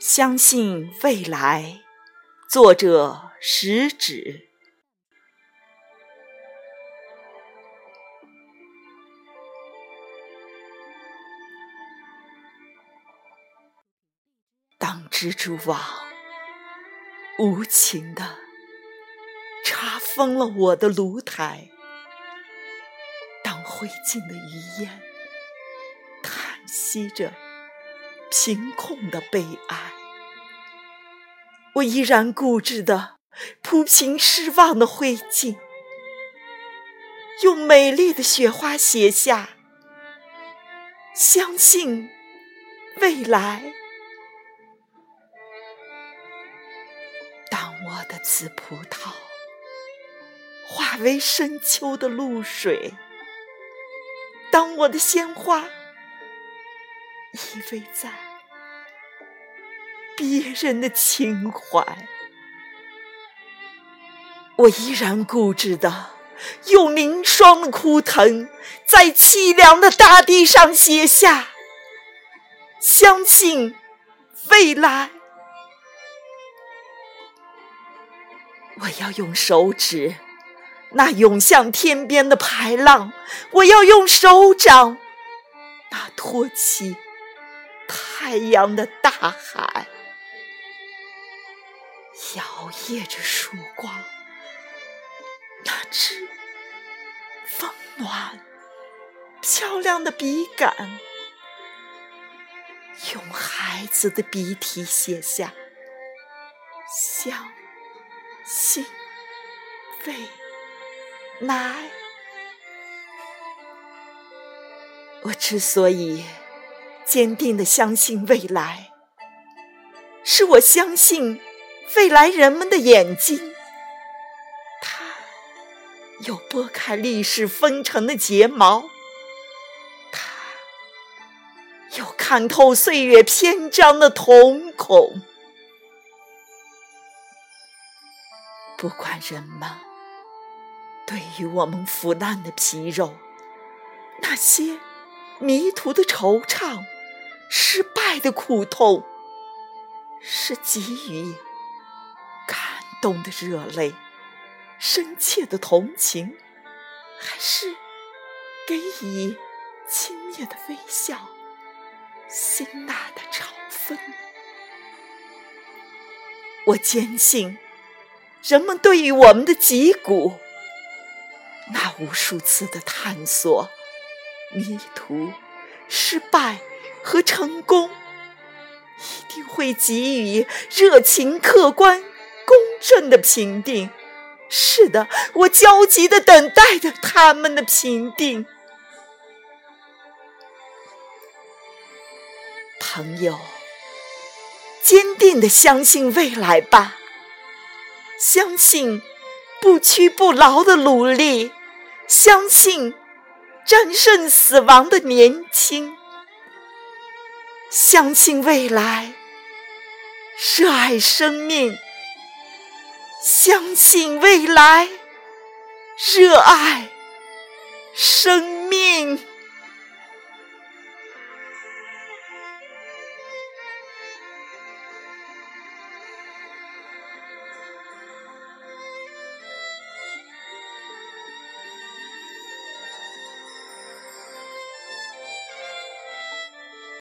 相信未来。作者：食指。当蜘蛛网无情的查封了我的炉台，当灰烬的余烟叹息着贫困的悲哀，我依然固执的铺平失望的灰烬，用美丽的雪花写下：相信未来。当我的紫葡萄化为深秋的露水，当我的鲜花依偎在别人的情怀，我依然固执的用凝霜的枯藤，在凄凉的大地上写下：相信未来。我要用手指，那涌向天边的排浪；我要用手掌，那托起太阳的大海，摇曳着曙光。那支温暖、漂亮的笔杆，用孩子的笔体写下香。信未来，我之所以坚定的相信未来，是我相信未来人们的眼睛，它有拨开历史风尘的睫毛，它有看透岁月篇章的瞳孔。不管人们对于我们腐烂的皮肉，那些迷途的惆怅，失败的苦痛，是给予感动的热泪，深切的同情，还是给予轻蔑的微笑，辛辣的嘲讽？我坚信。人们对于我们的脊骨，那无数次的探索、迷途、失败和成功，一定会给予热情、客观、公正的评定。是的，我焦急的等待着他们的评定。朋友，坚定的相信未来吧。相信不屈不挠的努力，相信战胜死亡的年轻，相信未来，热爱生命，相信未来，热爱生命。